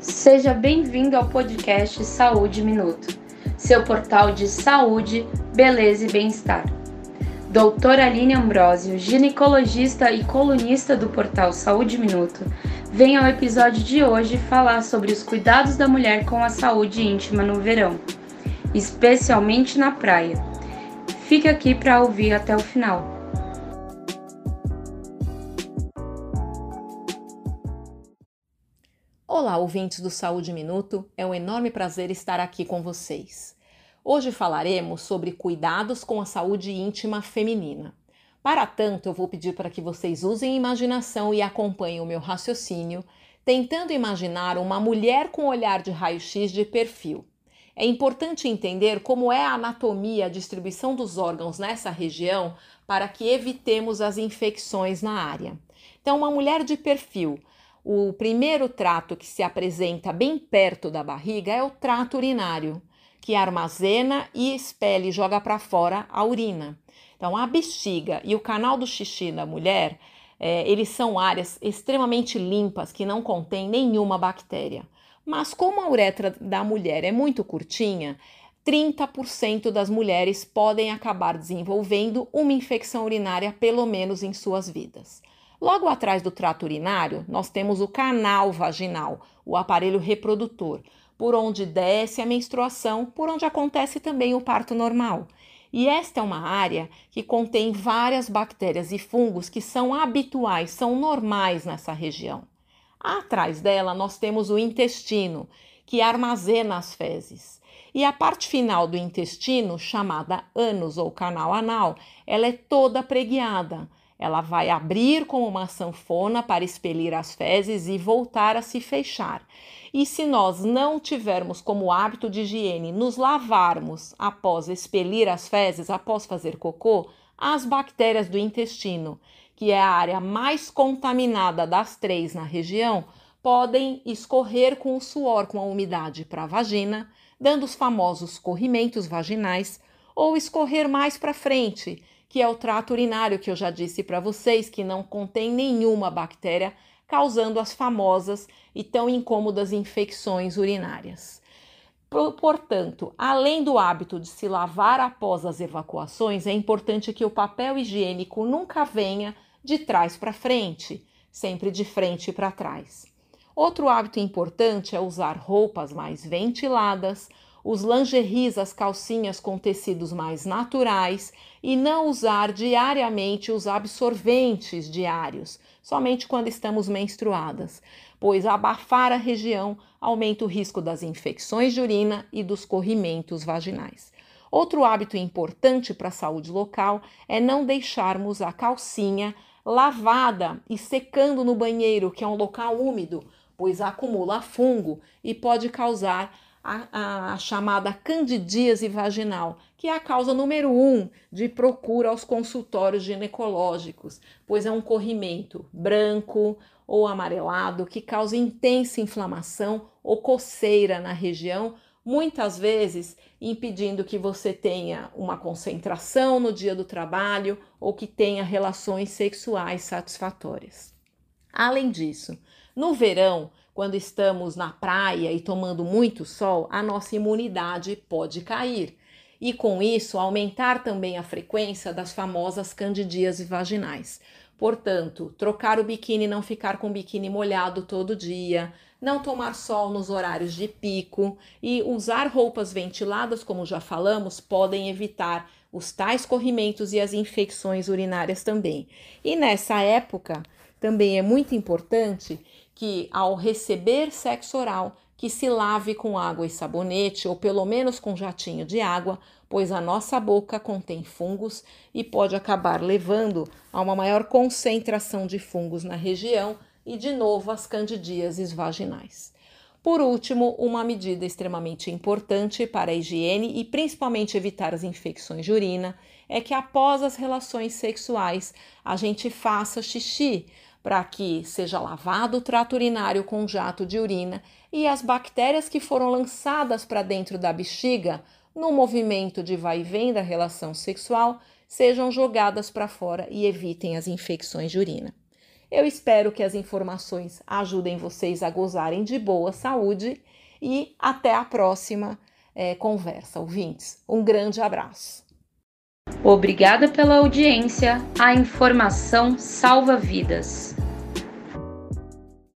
Seja bem-vindo ao podcast Saúde Minuto, seu portal de saúde, beleza e bem-estar. Doutora Aline Ambrosio, ginecologista e colunista do portal Saúde Minuto, vem ao episódio de hoje falar sobre os cuidados da mulher com a saúde íntima no verão, especialmente na praia. Fique aqui para ouvir até o final. Olá, ouvintes do Saúde Minuto, é um enorme prazer estar aqui com vocês. Hoje falaremos sobre cuidados com a saúde íntima feminina. Para tanto, eu vou pedir para que vocês usem imaginação e acompanhem o meu raciocínio, tentando imaginar uma mulher com olhar de raio-x de perfil. É importante entender como é a anatomia, a distribuição dos órgãos nessa região para que evitemos as infecções na área. Então, uma mulher de perfil o primeiro trato que se apresenta bem perto da barriga é o trato urinário, que armazena e expele, joga para fora a urina. Então, a bexiga e o canal do xixi da mulher, é, eles são áreas extremamente limpas que não contêm nenhuma bactéria. Mas como a uretra da mulher é muito curtinha, 30% das mulheres podem acabar desenvolvendo uma infecção urinária pelo menos em suas vidas. Logo atrás do trato urinário, nós temos o canal vaginal, o aparelho reprodutor, por onde desce a menstruação, por onde acontece também o parto normal. E esta é uma área que contém várias bactérias e fungos que são habituais, são normais nessa região. Atrás dela, nós temos o intestino, que armazena as fezes. E a parte final do intestino, chamada ânus ou canal anal, ela é toda preguiada. Ela vai abrir como uma sanfona para expelir as fezes e voltar a se fechar. E se nós não tivermos como hábito de higiene nos lavarmos após expelir as fezes, após fazer cocô, as bactérias do intestino, que é a área mais contaminada das três na região, podem escorrer com o suor, com a umidade para a vagina, dando os famosos corrimentos vaginais, ou escorrer mais para frente, que é o trato urinário, que eu já disse para vocês, que não contém nenhuma bactéria, causando as famosas e tão incômodas infecções urinárias. Portanto, além do hábito de se lavar após as evacuações, é importante que o papel higiênico nunca venha de trás para frente, sempre de frente para trás. Outro hábito importante é usar roupas mais ventiladas, os lingeries, as calcinhas com tecidos mais naturais e não usar diariamente os absorventes diários, somente quando estamos menstruadas, pois abafar a região aumenta o risco das infecções de urina e dos corrimentos vaginais. Outro hábito importante para a saúde local é não deixarmos a calcinha lavada e secando no banheiro, que é um local úmido, pois acumula fungo e pode causar a, a, chamada candidíase vaginal, que é a causa número um de procura aos consultórios ginecológicos, pois é um corrimento branco ou amarelado que causa intensa inflamação ou coceira na região, muitas vezes impedindo que você tenha uma concentração no dia do trabalho ou que tenha relações sexuais satisfatórias. Além disso, no verão, quando estamos na praia e tomando muito sol, a nossa imunidade pode cair e com isso aumentar também a frequência das famosas candidíases vaginais. Portanto, trocar o biquíni, não ficar com o biquíni molhado todo dia, não tomar sol nos horários de pico e usar roupas ventiladas, como já falamos, podem evitar os tais corrimentos e as infecções urinárias também. E nessa época, também é muito importante que ao receber sexo oral, que se lave com água e sabonete ou pelo menos com jatinho de água, pois a nossa boca contém fungos e pode acabar levando a uma maior concentração de fungos na região e de novo as candidíases vaginais. Por último, uma medida extremamente importante para a higiene e principalmente evitar as infecções de urina é que após as relações sexuais a gente faça xixi, para que seja lavado o trato urinário com jato de urina e as bactérias que foram lançadas para dentro da bexiga no movimento de vai e vem da relação sexual sejam jogadas para fora e evitem as infecções de urina. Eu espero que as informações ajudem vocês a gozarem de boa saúde e até a próxima é, conversa, ouvintes. Um grande abraço. Obrigada pela audiência. A informação salva vidas.